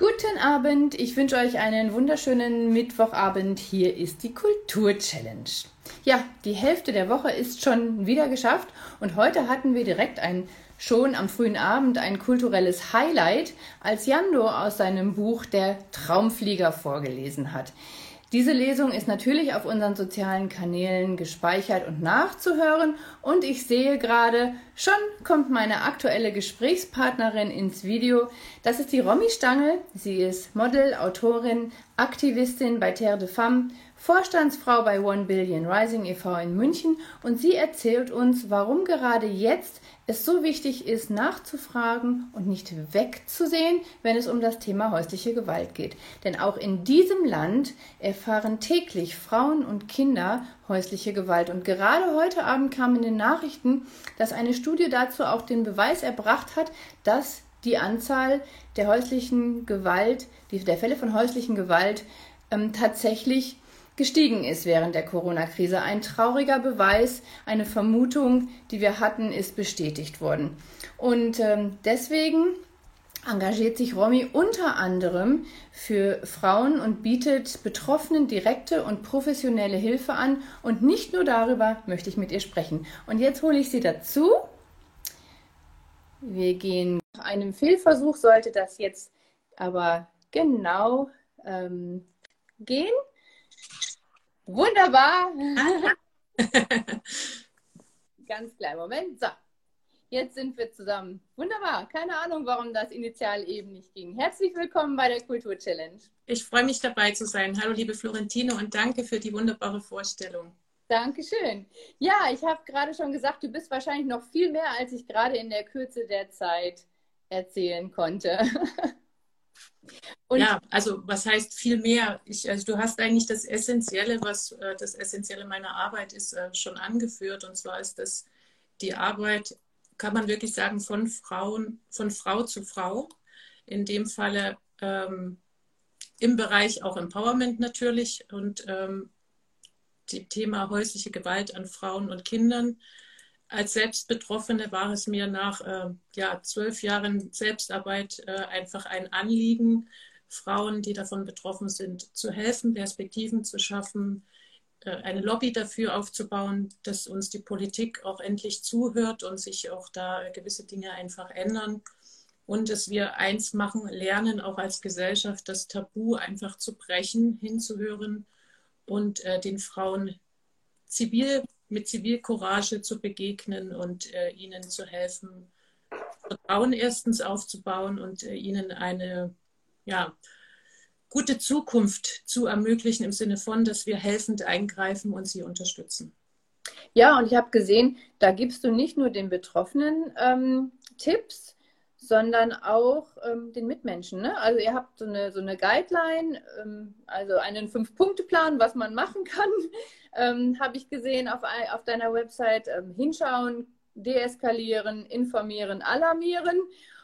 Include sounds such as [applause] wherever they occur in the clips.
Guten Abend, ich wünsche euch einen wunderschönen Mittwochabend. Hier ist die Kultur-Challenge. Ja, die Hälfte der Woche ist schon wieder geschafft und heute hatten wir direkt ein schon am frühen Abend ein kulturelles Highlight, als Jando aus seinem Buch Der Traumflieger vorgelesen hat. Diese Lesung ist natürlich auf unseren sozialen Kanälen gespeichert und nachzuhören. Und ich sehe gerade, schon kommt meine aktuelle Gesprächspartnerin ins Video. Das ist die Romy Stangl. Sie ist Model, Autorin, Aktivistin bei Terre de Femme, Vorstandsfrau bei One Billion Rising e.V. in München und sie erzählt uns, warum gerade jetzt es so wichtig ist, nachzufragen und nicht wegzusehen, wenn es um das Thema häusliche Gewalt geht. Denn auch in diesem Land erfahren täglich Frauen und Kinder häusliche Gewalt. Und gerade heute Abend kam in den Nachrichten, dass eine Studie dazu auch den Beweis erbracht hat, dass die Anzahl der häuslichen Gewalt, der Fälle von häuslichen Gewalt ähm, tatsächlich gestiegen ist während der Corona-Krise. Ein trauriger Beweis, eine Vermutung, die wir hatten, ist bestätigt worden. Und ähm, deswegen engagiert sich Romy unter anderem für Frauen und bietet Betroffenen direkte und professionelle Hilfe an. Und nicht nur darüber möchte ich mit ihr sprechen. Und jetzt hole ich sie dazu. Wir gehen nach einem Fehlversuch, sollte das jetzt aber genau ähm, gehen. Wunderbar. [laughs] Ganz klein, Moment. So, jetzt sind wir zusammen. Wunderbar. Keine Ahnung, warum das initial eben nicht ging. Herzlich willkommen bei der Kultur Challenge. Ich freue mich dabei zu sein. Hallo, liebe Florentine, und danke für die wunderbare Vorstellung. Dankeschön. Ja, ich habe gerade schon gesagt, du bist wahrscheinlich noch viel mehr, als ich gerade in der Kürze der Zeit erzählen konnte. [laughs] Und ja, also was heißt viel mehr? Ich, also du hast eigentlich das Essentielle, was äh, das Essentielle meiner Arbeit ist, äh, schon angeführt. Und zwar ist das die Arbeit, kann man wirklich sagen, von Frauen, von Frau zu Frau. In dem Falle ähm, im Bereich auch Empowerment natürlich und ähm, die Thema häusliche Gewalt an Frauen und Kindern als Selbstbetroffene war es mir nach äh, ja, zwölf Jahren Selbstarbeit äh, einfach ein Anliegen, Frauen, die davon betroffen sind, zu helfen, Perspektiven zu schaffen, äh, eine Lobby dafür aufzubauen, dass uns die Politik auch endlich zuhört und sich auch da gewisse Dinge einfach ändern. Und dass wir eins machen, lernen, auch als Gesellschaft, das Tabu einfach zu brechen, hinzuhören und äh, den Frauen zivil mit Zivilcourage zu begegnen und äh, ihnen zu helfen, Vertrauen erstens aufzubauen und äh, ihnen eine ja, gute Zukunft zu ermöglichen im Sinne von, dass wir helfend eingreifen und sie unterstützen. Ja, und ich habe gesehen, da gibst du nicht nur den Betroffenen ähm, Tipps, sondern auch ähm, den Mitmenschen. Ne? Also ihr habt so eine, so eine Guideline, ähm, also einen Fünf-Punkte-Plan, was man machen kann, [laughs] ähm, habe ich gesehen auf, auf deiner Website. Ähm, hinschauen, deeskalieren, informieren, alarmieren.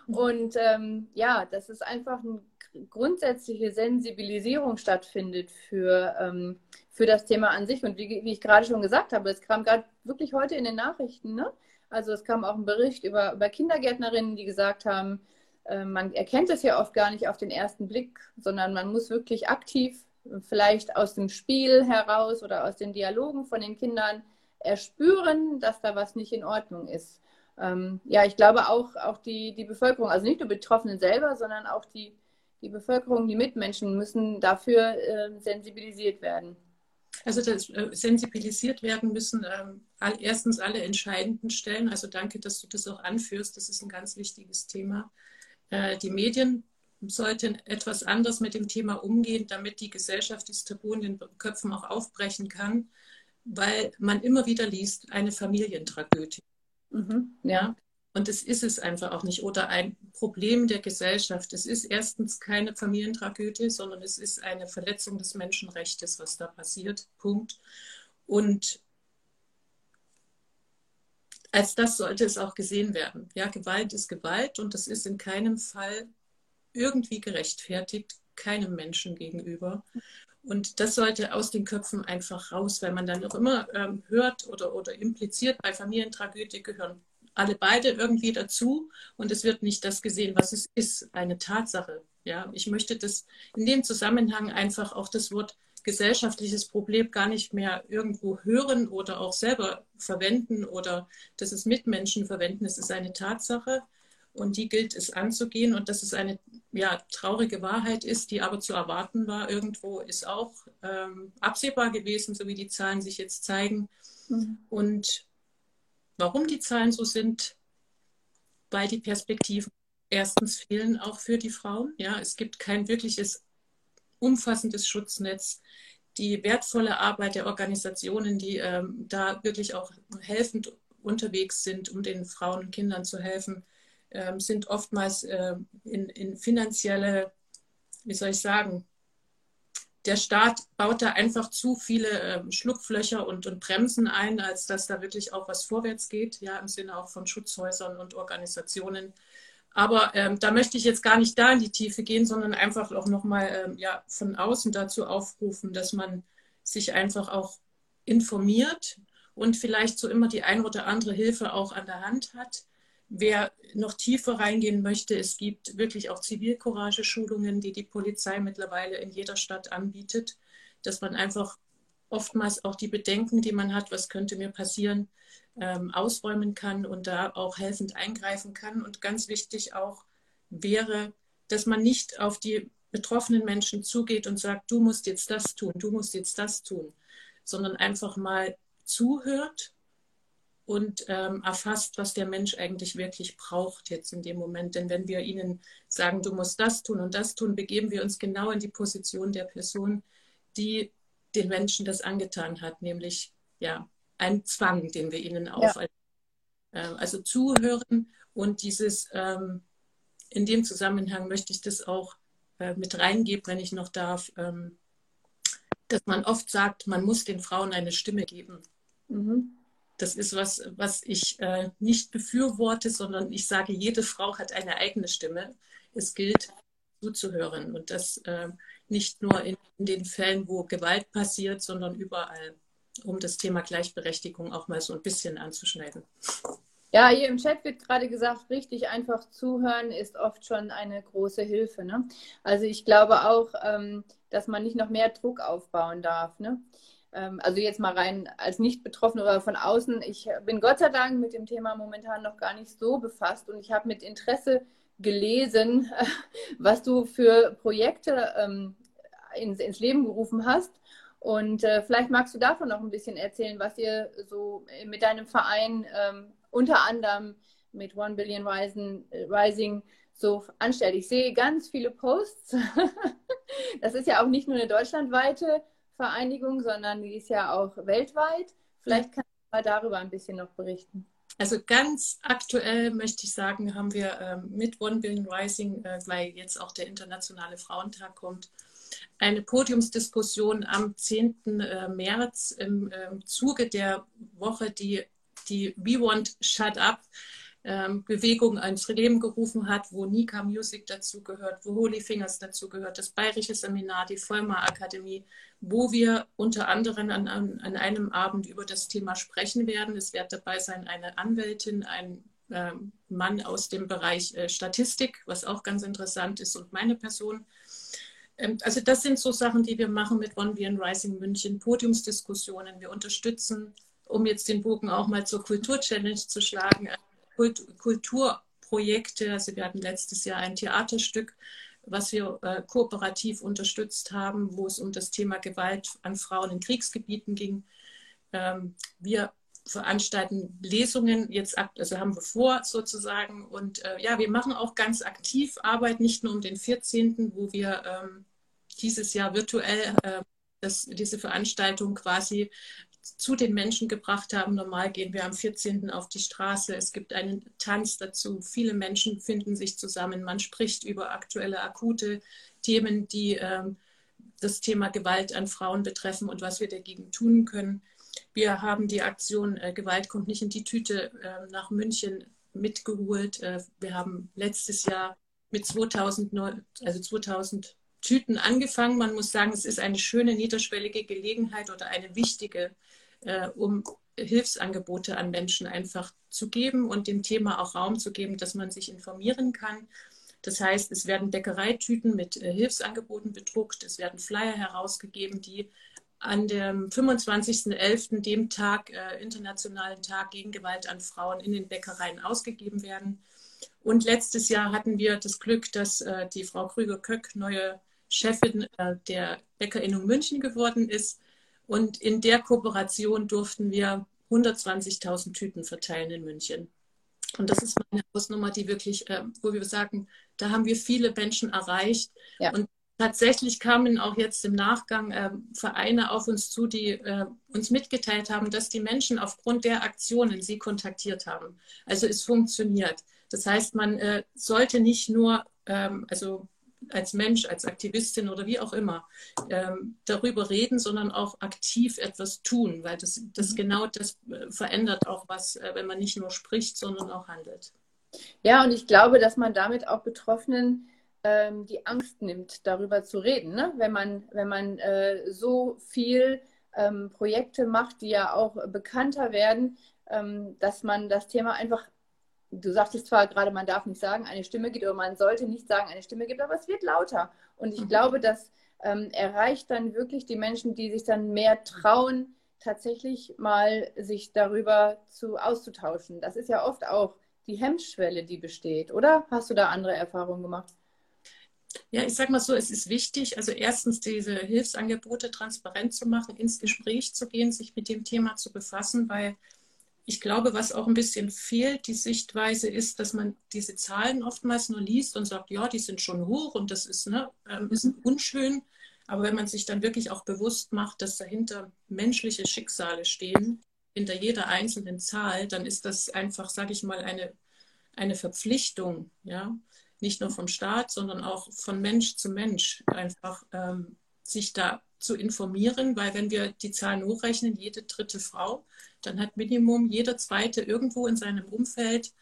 Und ähm, ja, dass es einfach eine grundsätzliche Sensibilisierung stattfindet für, ähm, für das Thema an sich. Und wie, wie ich gerade schon gesagt habe, es kam gerade wirklich heute in den Nachrichten, ne? Also es kam auch ein Bericht über, über Kindergärtnerinnen, die gesagt haben, äh, man erkennt es ja oft gar nicht auf den ersten Blick, sondern man muss wirklich aktiv, vielleicht aus dem Spiel heraus oder aus den Dialogen von den Kindern erspüren, dass da was nicht in Ordnung ist. Ähm, ja, ich glaube auch, auch die, die Bevölkerung, also nicht nur Betroffenen selber, sondern auch die, die Bevölkerung, die Mitmenschen müssen dafür äh, sensibilisiert werden. Also das, äh, sensibilisiert werden müssen ähm, all, erstens alle entscheidenden Stellen. Also danke, dass du das auch anführst. Das ist ein ganz wichtiges Thema. Äh, die Medien sollten etwas anders mit dem Thema umgehen, damit die Gesellschaft dieses Tabu in den Köpfen auch aufbrechen kann, weil man immer wieder liest, eine Familientragödie. Mhm. Ja. Und das ist es einfach auch nicht. Oder ein Problem der Gesellschaft. Es ist erstens keine Familientragödie, sondern es ist eine Verletzung des Menschenrechts, was da passiert. Punkt. Und als das sollte es auch gesehen werden. Ja, Gewalt ist Gewalt und das ist in keinem Fall irgendwie gerechtfertigt, keinem Menschen gegenüber. Und das sollte aus den Köpfen einfach raus, weil man dann auch immer ähm, hört oder, oder impliziert, bei Familientragödie gehören alle beide irgendwie dazu und es wird nicht das gesehen, was es ist, eine Tatsache. Ja, ich möchte das in dem Zusammenhang einfach auch das Wort gesellschaftliches Problem gar nicht mehr irgendwo hören oder auch selber verwenden oder dass es Mitmenschen verwenden. Es ist eine Tatsache und die gilt es anzugehen und dass es eine ja, traurige Wahrheit ist, die aber zu erwarten war irgendwo, ist auch ähm, absehbar gewesen, so wie die Zahlen sich jetzt zeigen. Mhm. Und warum die Zahlen so sind, weil die Perspektiven erstens fehlen auch für die Frauen. Ja, es gibt kein wirkliches umfassendes Schutznetz. Die wertvolle Arbeit der Organisationen, die ähm, da wirklich auch helfend unterwegs sind, um den Frauen und Kindern zu helfen, ähm, sind oftmals äh, in, in finanzielle, wie soll ich sagen, der Staat baut da einfach zu viele äh, Schlupflöcher und, und, Bremsen ein, als dass da wirklich auch was vorwärts geht, ja, im Sinne auch von Schutzhäusern und Organisationen. Aber ähm, da möchte ich jetzt gar nicht da in die Tiefe gehen, sondern einfach auch nochmal ähm, ja, von außen dazu aufrufen, dass man sich einfach auch informiert und vielleicht so immer die ein oder andere Hilfe auch an der Hand hat Wer noch tiefer reingehen möchte, es gibt wirklich auch Zivilcourage-Schulungen, die die Polizei mittlerweile in jeder Stadt anbietet, dass man einfach oftmals auch die Bedenken, die man hat, was könnte mir passieren, ähm, ausräumen kann und da auch helfend eingreifen kann. Und ganz wichtig auch wäre, dass man nicht auf die betroffenen Menschen zugeht und sagt, du musst jetzt das tun, du musst jetzt das tun, sondern einfach mal zuhört und ähm, erfasst, was der Mensch eigentlich wirklich braucht jetzt in dem Moment. Denn wenn wir ihnen sagen, du musst das tun und das tun, begeben wir uns genau in die Position der Person, die den Menschen das angetan hat, nämlich ja ein Zwang, den wir ihnen auferlegen. Ja. Äh, also zuhören und dieses ähm, in dem Zusammenhang möchte ich das auch äh, mit reingeben, wenn ich noch darf, ähm, dass man oft sagt, man muss den Frauen eine Stimme geben. Mhm das ist was, was ich äh, nicht befürworte, sondern ich sage, jede Frau hat eine eigene Stimme. Es gilt zuzuhören und das äh, nicht nur in, in, den Fällen, wo Gewalt passiert, sondern überall, um das Thema Gleichberechtigung auch mal so ein bisschen anzuschneiden. Ja, hier im Chat wird gerade gesagt, richtig einfach zuhören ist oft schon eine große Hilfe. Ne? Also ich glaube auch, ähm, dass man nicht noch mehr Druck aufbauen darf. Ne? Ähm, also jetzt mal rein als Nicht-Betroffene oder von außen, ich bin Gott sei Dank mit dem Thema momentan noch gar nicht so befasst und ich habe mit Interesse gelesen, [laughs] was du für Projekte ähm, ins, ins, Leben gerufen hast. Und äh, vielleicht magst du davon noch ein bisschen erzählen, was ihr so mit deinem Verein ähm, unter anderem mit One Billion Rising, Rising so anstellt. Ich sehe ganz viele Posts. [laughs] das ist ja auch nicht nur eine deutschlandweite Vereinigung, sondern die ist ja auch weltweit. Vielleicht kannst du mal darüber ein bisschen noch berichten. Also ganz aktuell möchte ich sagen, haben wir ähm, mit One Billion Rising, äh, weil jetzt auch der Internationale Frauentag kommt, eine Podiumsdiskussion am 10. Äh, März im äh, Zuge der Woche, die, die We Want Shut Up ähm, Bewegung ans Leben gerufen hat, wo Nika Music dazu gehört, wo Holy Fingers dazu gehört, das Bayerische Seminar, die Vollmar Akademie, wo wir unter anderem an, an, an, einem Abend über das Thema sprechen werden. Es wird dabei sein eine Anwältin, ein äh, Mann aus dem Bereich äh, Statistik, was auch ganz interessant ist, und meine Person. Ähm, also das sind so Sachen, die wir machen mit One Beyond Rising München, Podiumsdiskussionen. Wir unterstützen, um jetzt den Bogen auch mal zur Kultur-Challenge zu schlagen, Kulturprojekte. Also wir hatten letztes Jahr ein Theaterstück, was wir äh, kooperativ unterstützt haben, wo es um das Thema Gewalt an Frauen in Kriegsgebieten ging. Ähm, wir veranstalten Lesungen jetzt ab, also haben wir vor sozusagen. Und äh, ja, wir machen auch ganz aktiv Arbeit, nicht nur um den 14., wo wir ähm, dieses Jahr virtuell äh, das, diese Veranstaltung quasi zu den Menschen gebracht haben. Normal gehen wir am 14. auf die Straße. Es gibt einen Tanz dazu. Viele Menschen finden sich zusammen. Man spricht über aktuelle, akute Themen, die ähm, das Thema Gewalt an Frauen betreffen und was wir dagegen tun können. Wir haben die Aktion äh, Gewalt kommt nicht in die Tüte äh, nach München mitgeholt. Äh, wir haben letztes Jahr mit 2000, also 2000 Tüten angefangen. Man muss sagen, es ist eine schöne niederschwellige Gelegenheit oder eine wichtige äh, um Hilfsangebote an Menschen einfach zu geben und dem Thema auch Raum zu geben, dass man sich informieren kann. Das heißt, es werden Bäckereitüten mit äh, Hilfsangeboten bedruckt, es werden Flyer herausgegeben, die an dem 25.11., dem Tag, äh, Internationalen Tag gegen Gewalt an Frauen in den Bäckereien ausgegeben werden. Und letztes Jahr hatten wir das Glück, dass äh, die Frau Krüger-Köck neue Chefin äh, der Bäckerinnung München geworden ist. Und in der Kooperation durften wir 120.000 Tüten verteilen in München. Und das ist eine Hausnummer, die wirklich, äh, wo wir sagen, da haben wir viele Menschen erreicht. Ja. Und tatsächlich kamen auch jetzt im Nachgang äh, Vereine auf uns zu, die äh, uns mitgeteilt haben, dass die Menschen aufgrund der Aktionen sie kontaktiert haben. Also es funktioniert. Das heißt, man äh, sollte nicht nur, ähm, also als Mensch, als Aktivistin oder wie auch immer ähm, darüber reden, sondern auch aktiv etwas tun, weil das, das mhm. genau das äh, verändert auch was, äh, wenn man nicht nur spricht, sondern auch handelt. Ja, und ich glaube, dass man damit auch Betroffenen ähm, die Angst nimmt, darüber zu reden. Ne? Wenn man, wenn man äh, so viel ähm, Projekte macht, die ja auch bekannter werden, ähm, dass man das Thema einfach du sagtest zwar gerade, man darf nicht sagen, eine Stimme gibt, oder man sollte nicht sagen, eine Stimme gibt, aber es wird lauter. Und ich mhm. glaube, das ähm, erreicht dann wirklich die Menschen, die sich dann mehr trauen, tatsächlich mal sich darüber zu auszutauschen. Das ist ja oft auch die Hemmschwelle, die besteht, oder? Hast du da andere Erfahrungen gemacht? Ja, ich sage mal so, es ist wichtig, also erstens diese Hilfsangebote transparent zu machen, ins Gespräch zu gehen, sich mit dem Thema zu befassen, weil ich glaube, was auch ein bisschen fehlt, die Sichtweise ist, dass man diese Zahlen oftmals nur liest und sagt, ja, die sind schon hoch und das ist, ne, ähm, ist unschön. Aber wenn man sich dann wirklich auch bewusst macht, dass dahinter menschliche Schicksale stehen, hinter jeder einzelnen Zahl, dann ist das einfach, sage ich mal, eine, eine Verpflichtung, ja, nicht nur vom Staat, sondern auch von Mensch zu Mensch, einfach ähm, sich da zu informieren, weil wenn wir die Zahlen hochrechnen, jede dritte Frau, dann hat Minimum jeder zweite irgendwo in seinem Umfeld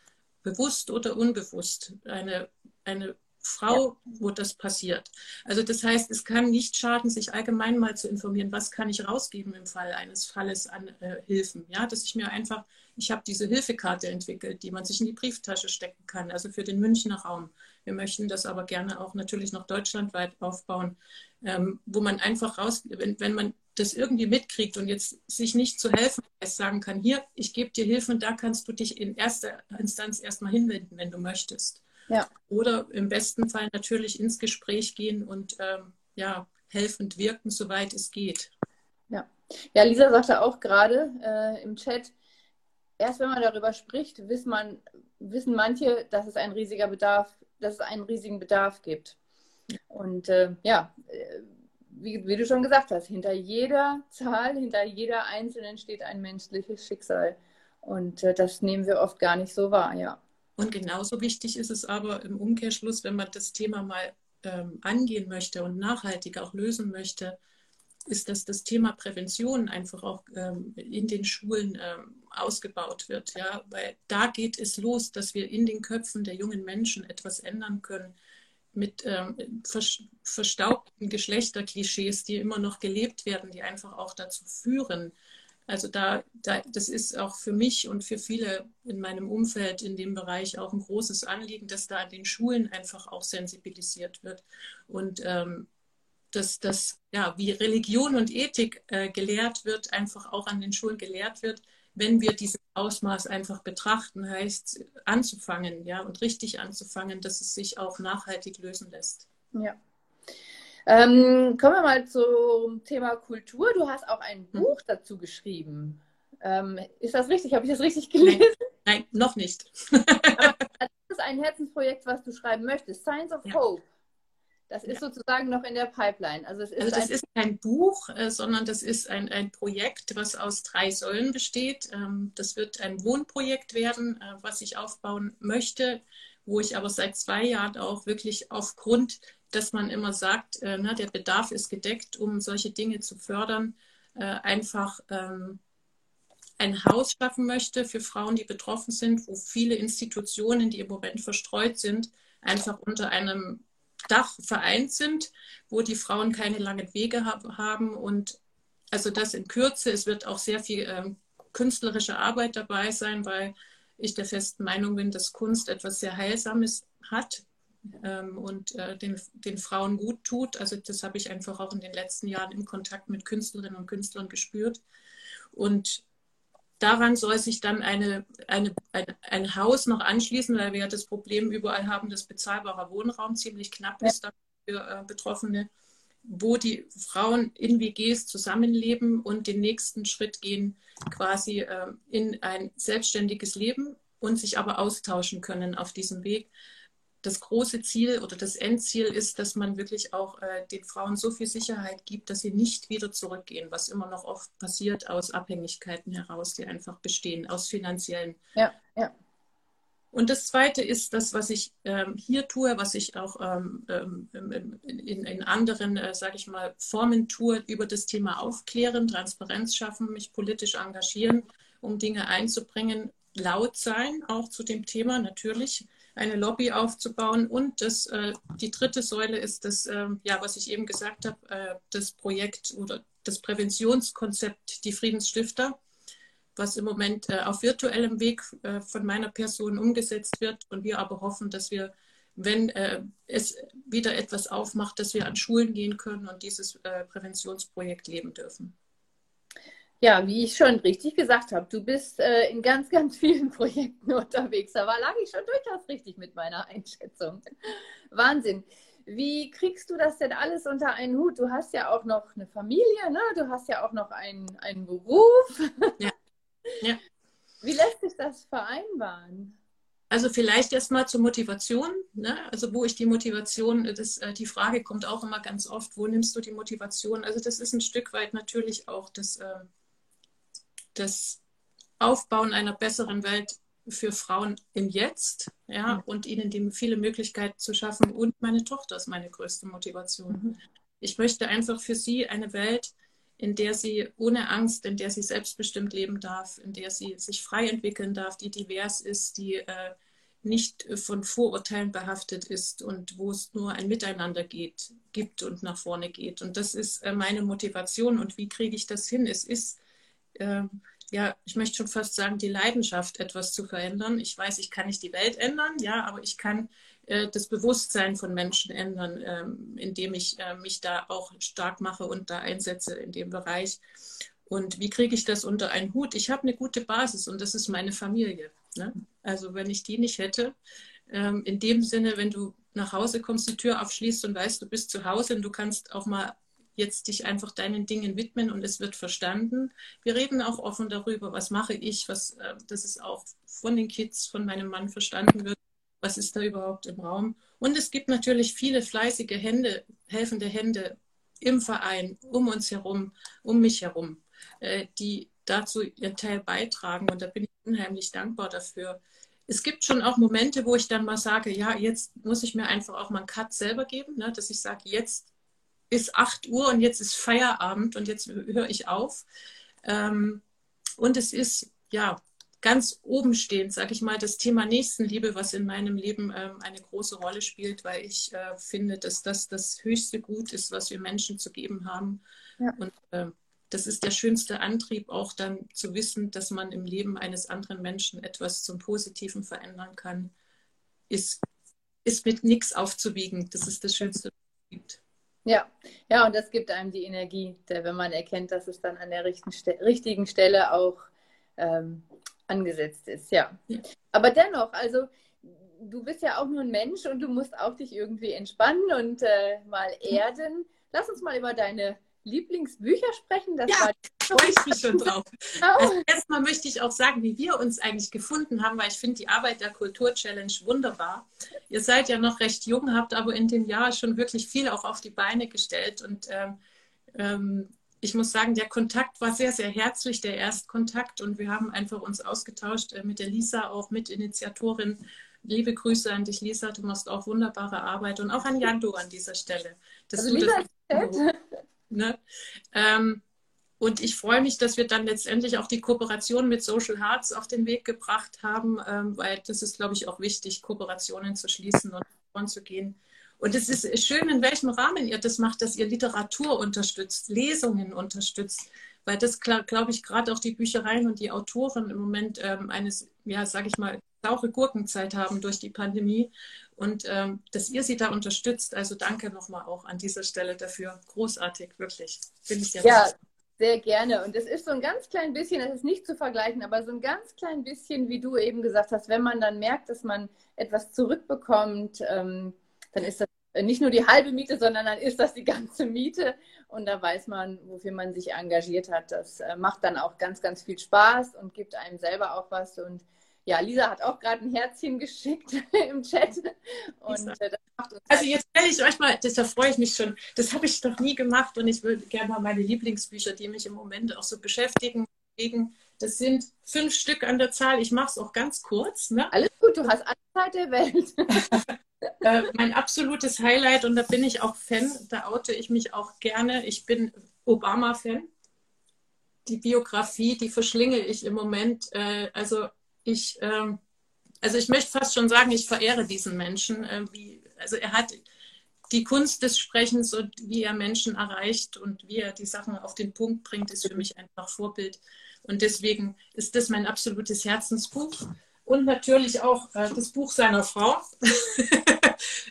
bewusst oder unbewusst eine, eine Frau, wo das passiert. Also das heißt, es kann nicht schaden, sich allgemein mal zu informieren, was kann ich rausgeben im Fall eines Falles an äh, Hilfen. Ja, dass ich mir einfach, ich habe diese Hilfekarte entwickelt, die man sich in die Brieftasche stecken kann, also für den Münchner Raum. Wir möchten das aber gerne auch natürlich noch deutschlandweit aufbauen, ähm, wo man einfach raus, wenn, wenn man das irgendwie mitkriegt und jetzt sich nicht zu helfen weiß, sagen kann, hier, ich gebe dir Hilfe und da kannst du dich in erster Instanz erstmal hinwenden, wenn du möchtest. Ja. Oder im besten Fall natürlich ins Gespräch gehen und ähm, ja, helfend wirken, soweit es geht. Ja, ja Lisa sagte auch gerade äh, im Chat, erst wenn man darüber spricht, wissen, man, wissen manche, dass es ein riesiger Bedarf, dass es einen riesigen Bedarf gibt. Und äh, ja, äh, wie, wie, du schon gesagt hast, hinter jeder Zahl, hinter jeder einzelnen steht ein menschliches Schicksal. Und äh, das nehmen wir oft gar nicht so wahr, ja. Und genauso wichtig ist es aber im Umkehrschluss, wenn man das Thema mal ähm, angehen möchte und nachhaltig auch lösen möchte, ist, dass das Thema Prävention einfach auch ähm, in den Schulen ähm, ausgebaut wird. Ja? Weil da geht es los, dass wir in den Köpfen der jungen Menschen etwas ändern können mit ähm, verstaubten Geschlechterklischees, die immer noch gelebt werden, die einfach auch dazu führen, also da, da, das ist auch für mich und für viele in meinem Umfeld in dem Bereich auch ein großes Anliegen, dass da an den Schulen einfach auch sensibilisiert wird und ähm, dass das, ja, wie Religion und Ethik äh, gelehrt wird, einfach auch an den Schulen gelehrt wird, wenn wir dieses Ausmaß einfach betrachten, heißt anzufangen, ja, und richtig anzufangen, dass es sich auch nachhaltig lösen lässt. Ja, ähm, kommen wir mal zum Thema Kultur. Du hast auch ein hm. Buch dazu geschrieben. Ähm, ist das richtig? Habe ich das richtig gelesen? Nein, Nein noch nicht. [laughs] das ist ein Herzensprojekt, was du schreiben möchtest. Science of ja. Hope. Das ist ja. sozusagen noch in der Pipeline. Also, es ist, also das ist kein Buch, äh, sondern das ist ein, ein Projekt, was aus drei Säulen besteht. Ähm, das wird ein Wohnprojekt werden, äh, was ich aufbauen möchte, wo ich aber seit zwei Jahren auch wirklich aufgrund dass man immer sagt, äh, ne, der Bedarf ist gedeckt, um solche Dinge zu fördern, äh, einfach ähm, ein Haus schaffen möchte für Frauen, die betroffen sind, wo viele Institutionen, die im Moment verstreut sind, einfach unter einem Dach vereint sind, wo die Frauen keine langen Wege hab, haben. Und also das in Kürze, es wird auch sehr viel ähm, künstlerische Arbeit dabei sein, weil ich der festen Meinung bin, dass Kunst etwas sehr Heilsames hat, ähm, und äh, den, den Frauen gut tut. Also das habe ich einfach auch in den letzten Jahren im Kontakt mit Künstlerinnen und Künstlern gespürt. Und daran soll sich dann eine, eine, ein, ein Haus noch anschließen, weil wir ja das Problem überall haben, dass bezahlbarer Wohnraum ziemlich knapp ist für äh, Betroffene, wo die Frauen in WGs zusammenleben und den nächsten Schritt gehen, quasi äh, in ein selbstständiges Leben und sich aber austauschen können auf diesem Weg das große Ziel oder das Endziel ist, dass man wirklich auch äh, den Frauen so viel Sicherheit gibt, dass sie nicht wieder zurückgehen, was immer noch oft passiert aus Abhängigkeiten heraus, die einfach bestehen, aus finanziellen. Ja, ja. Und das Zweite ist das, was ich ähm, hier tue, was ich auch ähm, ähm, in, in, anderen, äh, sage ich mal, Formen tue, über das Thema Aufklären, Transparenz schaffen, mich politisch engagieren, um Dinge einzubringen, laut sein, auch zu dem Thema natürlich eine Lobby aufzubauen. Und das, äh, die dritte Säule ist das, äh, ja, was ich eben gesagt habe, äh, das Projekt oder das Präventionskonzept Die Friedensstifter, was im Moment äh, auf virtuellem Weg äh, von meiner Person umgesetzt wird. Und wir aber hoffen, dass wir, wenn äh, es wieder etwas aufmacht, dass wir an Schulen gehen können und dieses Präventionsprojekt leben dürfen. Ja, wie ich schon richtig gesagt habe, du bist äh, in ganz, ganz vielen [laughs] Projekten unterwegs. Da war lag ich schon durchaus richtig mit meiner Einschätzung. Wahnsinn. Wie kriegst du das denn alles unter einen Hut? Du hast ja auch noch eine Familie, ne? Du hast ja auch noch einen, einen Beruf. Ja. [laughs] ja. Wie lässt sich das vereinbaren? Also vielleicht erstmal zur Motivation. Ne? Also wo ich die Motivation, das, äh, die Frage kommt auch immer ganz oft, wo nimmst du die Motivation? Also das ist ein Stück weit natürlich auch das, äh, das Aufbauen einer besseren Welt für Frauen im Jetzt, ja, mhm. und ihnen die viele Möglichkeiten zu schaffen. Und meine Tochter ist meine größte Motivation. Mhm. Ich möchte einfach für sie eine Welt, in der sie ohne Angst, in der sie selbstbestimmt leben darf, in der sie sich frei entwickeln darf, die divers ist, die äh, nicht von Vorurteilen behaftet ist und wo es nur ein Miteinander geht, gibt und nach vorne geht. Und das ist äh, meine Motivation. Und wie kriege ich das hin? Es ist äh, ja, ich möchte schon fast sagen, die Leidenschaft, etwas zu verändern. Ich weiß, ich kann nicht die Welt ändern, ja, aber ich kann äh, das Bewusstsein von Menschen ändern, ähm, indem ich äh, mich da auch stark mache und da einsetze in dem Bereich. Und wie kriege ich das unter einen Hut? Ich habe eine gute Basis und das ist meine Familie. Ne? Also wenn ich die nicht hätte, ähm, in dem Sinne, wenn du nach Hause kommst, die Tür aufschließt und weißt, du bist zu Hause und du kannst auch mal jetzt dich einfach deinen Dingen widmen und es wird verstanden. Wir reden auch offen darüber, was mache ich, was, äh, dass es auch von den Kids, von meinem Mann verstanden wird, was ist da überhaupt im Raum. Und es gibt natürlich viele fleißige Hände, helfende Hände im Verein, um uns herum, um mich herum, äh, die dazu ihren Teil beitragen. Und da bin ich unheimlich dankbar dafür. Es gibt schon auch Momente, wo ich dann mal sage, ja, jetzt muss ich mir einfach auch mal einen Cut selber geben, ne, dass ich sage, jetzt bis 8 Uhr und jetzt ist Feierabend und jetzt höre ich auf. Ähm, und es ist ja ganz oben stehend, sage ich mal, das Thema Nächstenliebe, was in meinem Leben ähm, eine große Rolle spielt, weil ich äh, finde, dass das das höchste Gut ist, was wir Menschen zu geben haben. Ja. Und äh, das ist der schönste Antrieb, auch dann zu wissen, dass man im Leben eines anderen Menschen etwas zum Positiven verändern kann, ist, ist mit nichts aufzuwiegen. Das ist das Schönste, was es gibt. Ja, ja, und das gibt einem die Energie, wenn man erkennt, dass es dann an der richtigen, Stelle auch ähm, angesetzt ist. Ja. ja. Aber dennoch, also du bist ja auch nur ein Mensch und du musst auch dich irgendwie entspannen und äh, mal erden. Lass uns mal über deine Lieblingsbücher sprechen. Das ja, [laughs] freue ich mich schon drauf. [laughs] Also erstmal möchte ich auch sagen, wie wir uns eigentlich gefunden haben, weil ich finde die Arbeit der Kultur-Challenge wunderbar. Ihr seid ja noch recht jung, habt aber in dem Jahr schon wirklich viel auch auf die Beine gestellt und ähm, ähm, ich muss sagen, der Kontakt war sehr, sehr herzlich, der Erstkontakt. Und wir haben einfach uns ausgetauscht äh, mit der Lisa, auch Mitinitiatorin. Liebe Grüße an dich, Lisa. Du machst auch wunderbare Arbeit. Und auch an Jando an dieser Stelle. also Lisa ist Ne? Ähm, und ich freue mich, dass wir dann letztendlich auch die Kooperation mit Social Hearts auf den Weg gebracht haben, ähm, weil das ist, glaube ich, auch wichtig, Kooperationen zu schließen und voranzugehen. Und es ist schön, in welchem Rahmen ihr das macht, dass ihr Literatur unterstützt, Lesungen unterstützt, weil das, glaube ich, gerade auch die Büchereien und die Autoren im Moment ähm, eines, ja, sage ich mal, saure Gurkenzeit haben durch die Pandemie und ähm, dass ihr sie da unterstützt. Also danke nochmal auch an dieser Stelle dafür. Großartig, wirklich. Finde ich sehr Ja, wichtig. sehr gerne. Und es ist so ein ganz klein bisschen, es ist nicht zu vergleichen, aber so ein ganz klein bisschen, wie du eben gesagt hast, wenn man dann merkt, dass man etwas zurückbekommt, ähm, dann ist das nicht nur die halbe Miete, sondern dann ist das die ganze Miete. Und da weiß man, wofür man sich engagiert hat. Das äh, macht dann auch ganz, ganz viel Spaß und gibt einem selber auch was. Und ja, Lisa hat auch gerade ein Herzchen geschickt [laughs] im Chat. Und, äh, also jetzt stelle ich euch mal, das, da freue ich mich schon. Das habe ich noch nie gemacht und ich würde gerne mal meine Lieblingsbücher, die mich im Moment auch so beschäftigen, legen. Das sind fünf Stück an der Zahl. Ich mache es auch ganz kurz. Ne? Alles gut, du hast alle Zeit der Welt. [laughs] äh, mein absolutes Highlight und da bin ich auch Fan, da oute ich mich auch gerne. Ich bin Obama-Fan. Die Biografie, die verschlinge ich im Moment. Äh, also ich, ähm, also ich möchte fast schon sagen, ich verehre diesen Menschen. Äh, wie, also er hat die Kunst des Sprechens und wie er Menschen erreicht und wie er die Sachen auf den Punkt bringt, ist für mich einfach Vorbild. Und deswegen ist das mein absolutes Herzensbuch. Und natürlich auch äh, das Buch seiner Frau. [laughs]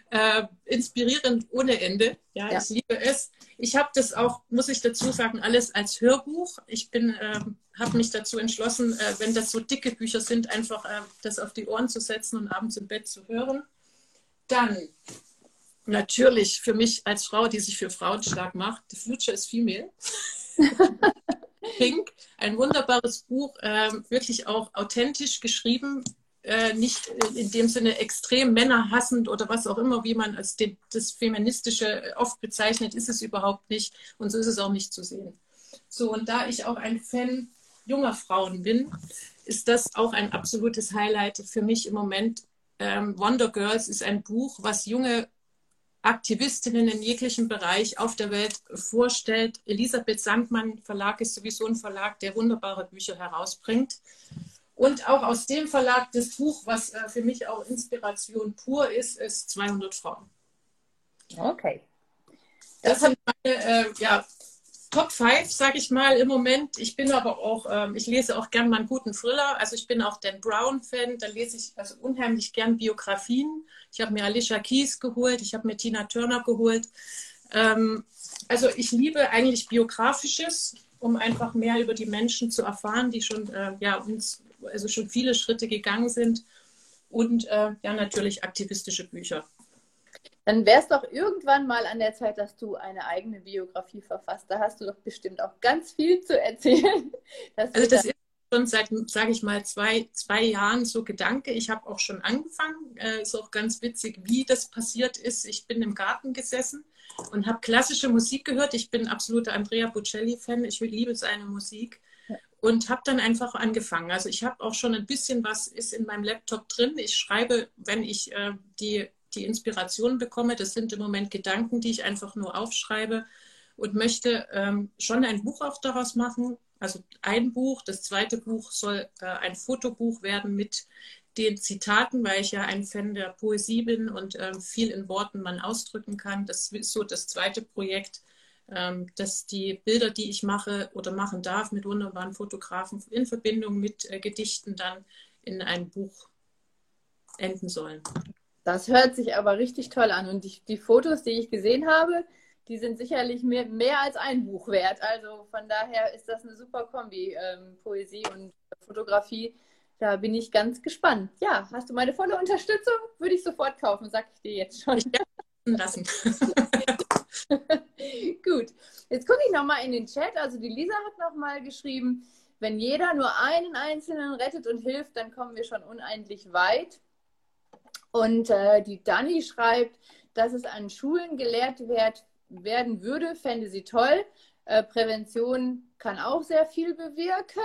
äh, inspirierend ohne Ende. Ja, ja, ich liebe es. Ich habe das auch, muss ich dazu sagen, alles als Hörbuch. Ich bin, äh, habe mich dazu entschlossen, äh, wenn das so dicke Bücher sind, einfach äh, das auf die Ohren zu setzen und abends im Bett zu hören. Dann natürlich für mich als Frau, die sich für Frauen stark macht, The Future is Female. [laughs] Pink, ein wunderbares Buch, äh, wirklich auch authentisch geschrieben, äh, nicht in dem Sinne extrem männerhassend oder was auch immer, wie man als das Feministische oft bezeichnet, ist es überhaupt nicht und so ist es auch nicht zu sehen. So, und da ich auch ein Fan junger Frauen bin, ist das auch ein absolutes Highlight für mich im Moment. Ähm, Wonder Girls ist ein Buch, was junge Aktivistinnen in jeglichem Bereich auf der Welt vorstellt. Elisabeth Sandmann Verlag ist sowieso ein Verlag, der wunderbare Bücher herausbringt. Und auch aus dem Verlag das Buch, was äh, für mich auch Inspiration pur ist, ist 200 Frauen. Okay. Das, das sind meine äh, ja, Top 5, sage ich mal, im Moment. Ich bin aber auch, ähm, ich lese auch gern mal einen guten Thriller. Also ich bin auch Dan Brown-Fan. Da lese ich also unheimlich gern Biografien. Ich habe mir Alicia Keys geholt, ich habe mir Tina Turner geholt. Ähm, also ich liebe eigentlich Biografisches, um einfach mehr über die Menschen zu erfahren, die schon äh, ja, uns also schon viele Schritte gegangen sind und äh, ja natürlich aktivistische Bücher. Dann wäre es doch irgendwann mal an der Zeit, dass du eine eigene Biografie verfasst. Da hast du doch bestimmt auch ganz viel zu erzählen. [laughs] also das ist schon seit, sage ich mal, zwei, zwei Jahren so Gedanke. Ich habe auch schon angefangen. Äh, ist auch ganz witzig, wie das passiert ist. Ich bin im Garten gesessen und habe klassische Musik gehört. Ich bin absoluter Andrea Bocelli-Fan. Ich liebe seine Musik und habe dann einfach angefangen. Also ich habe auch schon ein bisschen was ist in meinem Laptop drin. Ich schreibe, wenn ich äh, die, die Inspiration bekomme. Das sind im Moment Gedanken, die ich einfach nur aufschreibe und möchte ähm, schon ein Buch auch daraus machen. Also ein Buch. Das zweite Buch soll äh, ein Fotobuch werden mit den Zitaten, weil ich ja ein Fan der Poesie bin und äh, viel in Worten man ausdrücken kann. Das ist so das zweite Projekt dass die Bilder, die ich mache oder machen darf mit wunderbaren Fotografen in Verbindung mit äh, Gedichten dann in ein Buch enden sollen. Das hört sich aber richtig toll an. Und die, die Fotos, die ich gesehen habe, die sind sicherlich mehr, mehr als ein Buch wert. Also von daher ist das eine super Kombi, ähm, Poesie und Fotografie. Da bin ich ganz gespannt. Ja, hast du meine volle Unterstützung? Würde ich sofort kaufen, sag ich dir jetzt schon. Ich lassen. [laughs] [laughs] Gut, jetzt gucke ich nochmal in den Chat. Also die Lisa hat nochmal geschrieben, wenn jeder nur einen Einzelnen rettet und hilft, dann kommen wir schon unendlich weit. Und äh, die Dani schreibt, dass es an Schulen gelehrt werd, werden würde, fände sie toll. Äh, Prävention kann auch sehr viel bewirken.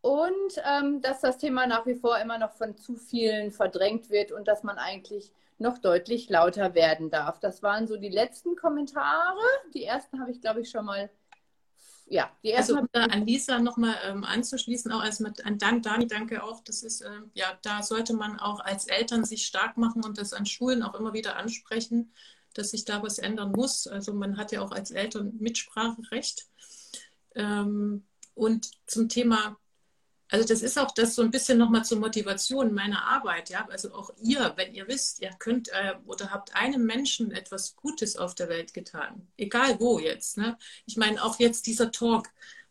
Und ähm, dass das Thema nach wie vor immer noch von zu vielen verdrängt wird und dass man eigentlich noch deutlich lauter werden darf. Das waren so die letzten Kommentare. Die ersten habe ich, glaube ich, schon mal. Ja, die ersten. Also um an Lisa nochmal ähm, anzuschließen, auch als mit an Dan, Dani, danke auch. Das ist, äh, ja, da sollte man auch als Eltern sich stark machen und das an Schulen auch immer wieder ansprechen, dass sich da was ändern muss. Also man hat ja auch als Eltern Mitspracherecht. Ähm, und zum Thema also das ist auch das so ein bisschen nochmal zur Motivation meiner Arbeit, ja. Also auch ihr, wenn ihr wisst, ihr könnt äh, oder habt einem Menschen etwas Gutes auf der Welt getan, egal wo jetzt. Ne? Ich meine, auch jetzt dieser Talk,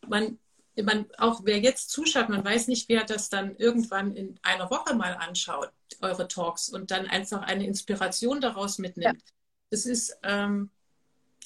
man, man, auch wer jetzt zuschaut, man weiß nicht, wer das dann irgendwann in einer Woche mal anschaut, eure Talks, und dann einfach eine Inspiration daraus mitnimmt. Ja. Das ist ähm,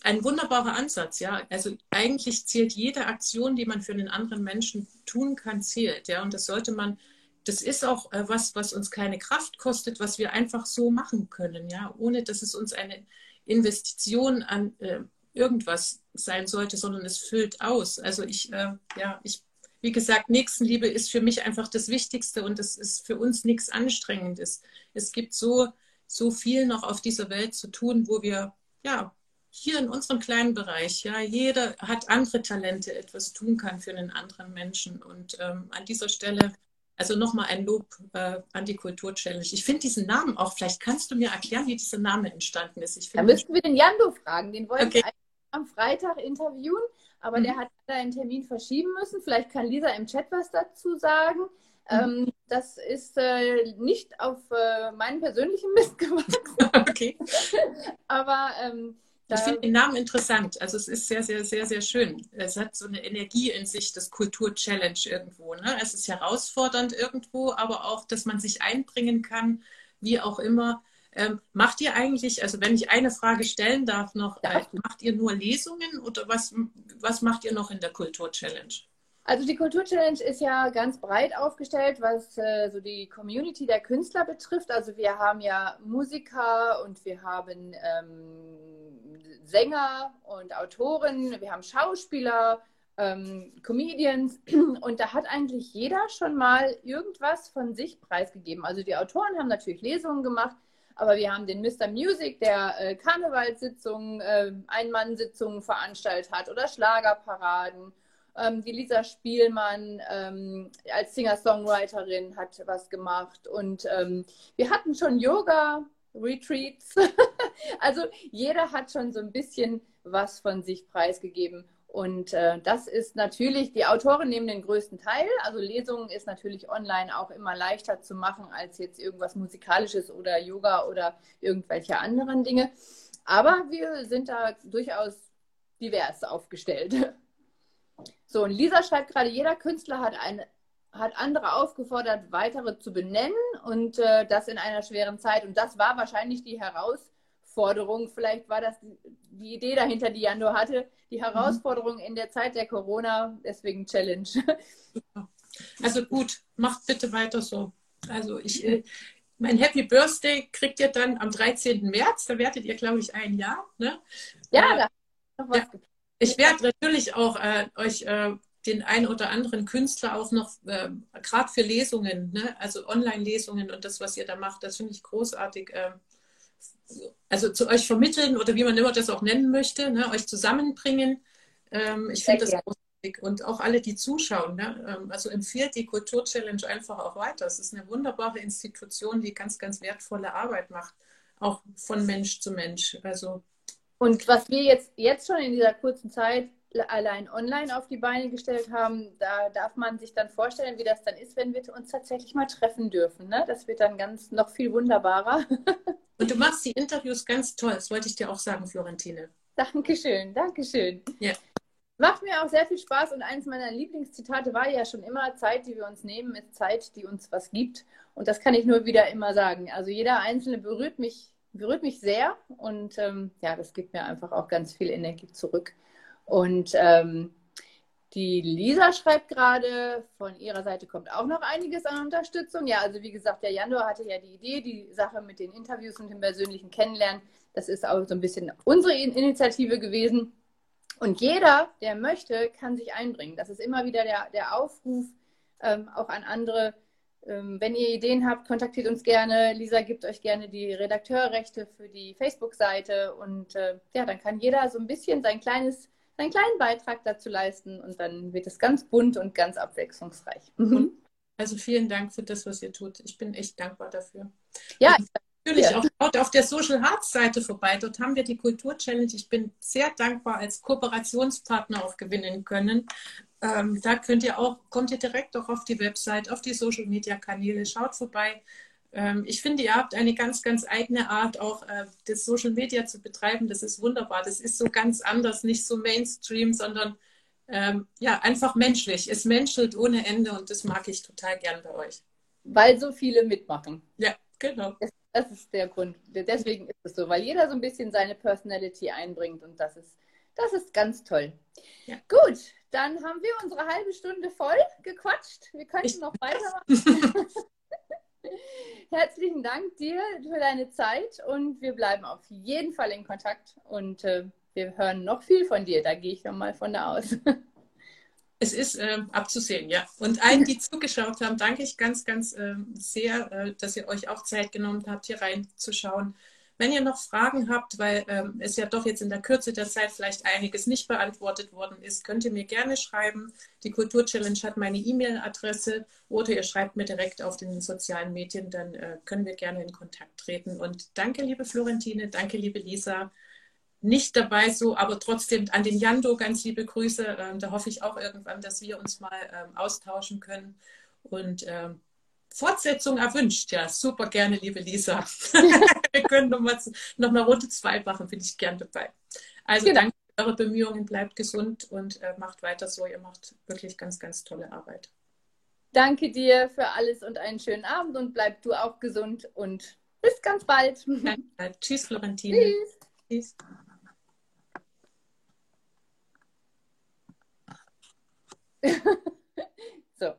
ein wunderbarer Ansatz, ja. Also eigentlich zählt jede Aktion, die man für einen anderen Menschen tun kann, zählt, ja. Und das sollte man, das ist auch äh, was, was uns keine Kraft kostet, was wir einfach so machen können, ja, ohne dass es uns eine Investition an äh, irgendwas sein sollte, sondern es füllt aus. Also ich, äh, ja, ich, wie gesagt, Nächstenliebe ist für mich einfach das Wichtigste und es ist für uns nichts Anstrengendes. Es gibt so, so viel noch auf dieser Welt zu tun, wo wir, ja, hier in unserem kleinen Bereich, ja, jeder hat andere Talente, etwas tun kann für einen anderen Menschen. Und ähm, an dieser Stelle, also nochmal ein Lob äh, an die Kultur-Challenge. Ich finde diesen Namen auch, vielleicht kannst du mir erklären, wie dieser Name entstanden ist. Ich da müssten wir den Jando fragen, den wollen okay. wir am Freitag interviewen, aber mhm. der hat einen Termin verschieben müssen. Vielleicht kann Lisa im Chat was dazu sagen. Mhm. Ähm, das ist äh, nicht auf äh, meinen persönlichen Mist [laughs] gewachsen. okay. aber ähm, ich finde den Namen interessant. Also es ist sehr, sehr, sehr, sehr schön. Es hat so eine Energie in sich, das Kultur-Challenge irgendwo. Ne? Es ist herausfordernd irgendwo, aber auch, dass man sich einbringen kann, wie auch immer. Ähm, macht ihr eigentlich, also wenn ich eine Frage stellen darf noch, äh, macht ihr nur Lesungen oder was, was macht ihr noch in der Kultur-Challenge? Also die Kultur-Challenge ist ja ganz breit aufgestellt, was äh, so die Community der Künstler betrifft. Also wir haben ja Musiker und wir haben ähm, Sänger und Autoren, wir haben Schauspieler, ähm, Comedians [clears throat] und da hat eigentlich jeder schon mal irgendwas von sich preisgegeben. Also die Autoren haben natürlich Lesungen gemacht, aber wir haben den Mr. Music, der äh, Karnevalssitzungen, äh, Einmannsitzungen veranstaltet hat oder Schlagerparaden ähm, die Lisa Spielmann ähm, als Singer-Songwriterin hat was gemacht. Und ähm, wir hatten schon Yoga-Retreats. [laughs] also jeder hat schon so ein bisschen was von sich preisgegeben. Und äh, das ist natürlich, die Autoren nehmen den größten Teil. Also Lesungen ist natürlich online auch immer leichter zu machen als jetzt irgendwas Musikalisches oder Yoga oder irgendwelche anderen Dinge. Aber wir sind da durchaus divers aufgestellt. [laughs] So, und Lisa schreibt gerade, jeder Künstler hat, eine, hat andere aufgefordert, weitere zu benennen und äh, das in einer schweren Zeit. Und das war wahrscheinlich die Herausforderung. Vielleicht war das die Idee dahinter, die Jando hatte, die mhm. Herausforderung in der Zeit der Corona, deswegen Challenge. Also gut, macht bitte weiter so. Also ich, äh, mein Happy Birthday kriegt ihr dann am 13. März, da werdet ihr, glaube ich, ein Jahr. Ne? Ja, äh, da noch was ja. Ich werde natürlich auch äh, euch äh, den einen oder anderen Künstler auch noch, äh, gerade für Lesungen, ne? also Online-Lesungen und das, was ihr da macht, das finde ich großartig. Äh, also zu euch vermitteln oder wie man immer das auch nennen möchte, ne? euch zusammenbringen. Ähm, ich finde das großartig. Und auch alle, die zuschauen. Ne? Ähm, also empfiehlt die Kultur-Challenge einfach auch weiter. Es ist eine wunderbare Institution, die ganz, ganz wertvolle Arbeit macht, auch von Mensch zu Mensch. Also und was wir jetzt, jetzt schon in dieser kurzen Zeit allein online auf die Beine gestellt haben, da darf man sich dann vorstellen, wie das dann ist, wenn wir uns tatsächlich mal treffen dürfen. Ne? Das wird dann ganz noch viel wunderbarer. [laughs] Und du machst die Interviews ganz toll, das wollte ich dir auch sagen, Florentine. Dankeschön, Dankeschön. Ja. Macht mir auch sehr viel Spaß und eines meiner Lieblingszitate war ja schon immer, Zeit, die wir uns nehmen, ist Zeit, die uns was gibt. Und das kann ich nur wieder immer sagen. Also jeder Einzelne berührt mich berührt mich sehr und ähm, ja, das gibt mir einfach auch ganz viel Energie zurück. Und ähm, die Lisa schreibt gerade, von ihrer Seite kommt auch noch einiges an Unterstützung. Ja, also wie gesagt, der Januar hatte ja die Idee, die Sache mit den Interviews und dem persönlichen Kennenlernen. Das ist auch so ein bisschen unsere Initiative gewesen. Und jeder, der möchte, kann sich einbringen. Das ist immer wieder der, der Aufruf ähm, auch an andere, ähm, wenn ihr Ideen habt, kontaktiert uns gerne. Lisa gibt euch gerne die Redakteurrechte für die Facebook-Seite und äh, ja, dann kann jeder so ein bisschen sein kleines, seinen kleinen Beitrag dazu leisten und dann wird es ganz bunt und ganz abwechslungsreich. Mhm. Also vielen Dank für das, was ihr tut. Ich bin echt dankbar dafür. Ja, und natürlich auch dort auf der Social Hearts Seite vorbei. Dort haben wir die Kultur Challenge. Ich bin sehr dankbar als Kooperationspartner auch gewinnen können. Ähm, da könnt ihr auch, kommt ihr direkt auch auf die Website, auf die Social Media Kanäle, schaut vorbei. Ähm, ich finde, ihr habt eine ganz, ganz eigene Art, auch äh, das Social Media zu betreiben. Das ist wunderbar. Das ist so ganz anders, nicht so Mainstream, sondern ähm, ja, einfach menschlich. Es menschelt ohne Ende und das mag ich total gern bei euch. Weil so viele mitmachen. Ja, genau. Das, das ist der Grund. Deswegen ist es so, weil jeder so ein bisschen seine Personality einbringt und das ist, das ist ganz toll. Ja. Gut, dann haben wir unsere halbe Stunde voll gequatscht. Wir könnten ich... noch [laughs] weitermachen. [laughs] [laughs] Herzlichen Dank dir für deine Zeit und wir bleiben auf jeden Fall in Kontakt und äh, wir hören noch viel von dir. Da gehe ich mal von da aus. [laughs] Es ist äh, abzusehen, ja. Und allen, die zugeschaut haben, danke ich ganz, ganz äh, sehr, äh, dass ihr euch auch Zeit genommen habt, hier reinzuschauen. Wenn ihr noch Fragen habt, weil ähm, es ja doch jetzt in der Kürze der Zeit vielleicht einiges nicht beantwortet worden ist, könnt ihr mir gerne schreiben. Die Kultur-Challenge hat meine E-Mail-Adresse oder ihr schreibt mir direkt auf den sozialen Medien, dann äh, können wir gerne in Kontakt treten. Und danke, liebe Florentine, danke, liebe Lisa. Nicht dabei so, aber trotzdem an den Jando ganz liebe Grüße. Ähm, da hoffe ich auch irgendwann, dass wir uns mal ähm, austauschen können. Und ähm, Fortsetzung erwünscht. Ja, super gerne, liebe Lisa. [laughs] Wir können nochmal noch mal Runde zwei machen, bin ich gern dabei. Also genau. danke für eure Bemühungen, bleibt gesund und äh, macht weiter so. Ihr macht wirklich ganz, ganz tolle Arbeit. Danke dir für alles und einen schönen Abend und bleib du auch gesund und bis ganz bald. Danke. [laughs] Tschüss, Florentine. Tschüss. Tschüss. [laughs] so.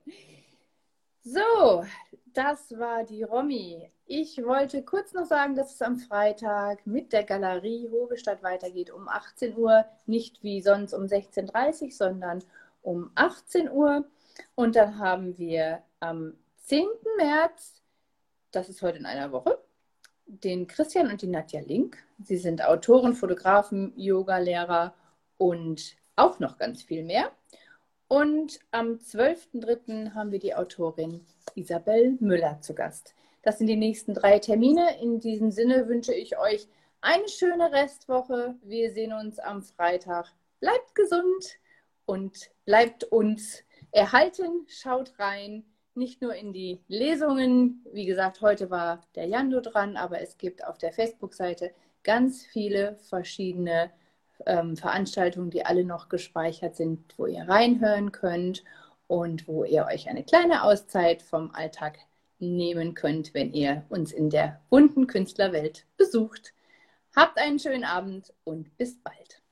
So, das war die Romy. Ich wollte kurz noch sagen, dass es am Freitag mit der Galerie Hobestadt weitergeht um 18 Uhr. Nicht wie sonst um 16.30 Uhr, sondern um 18 Uhr. Und dann haben wir am 10. März, das ist heute in einer Woche, den Christian und die Nadja Link. Sie sind Autoren, Fotografen, Yoga-Lehrer und auch noch ganz viel mehr. Und am 12.03. haben wir die Autorin Isabel Müller zu Gast. Das sind die nächsten drei Termine. In diesem Sinne wünsche ich euch eine schöne Restwoche. Wir sehen uns am Freitag. Bleibt gesund und bleibt uns erhalten. Schaut rein, nicht nur in die Lesungen. Wie gesagt, heute war der Jando dran, aber es gibt auf der Facebook-Seite ganz viele verschiedene ähm, Veranstaltungen, die alle noch gespeichert sind, wo ihr reinhören könnt und wo ihr euch eine kleine Auszeit vom Alltag nehmen könnt, wenn ihr uns in der bunten Künstlerwelt besucht. Habt einen schönen Abend und bis bald.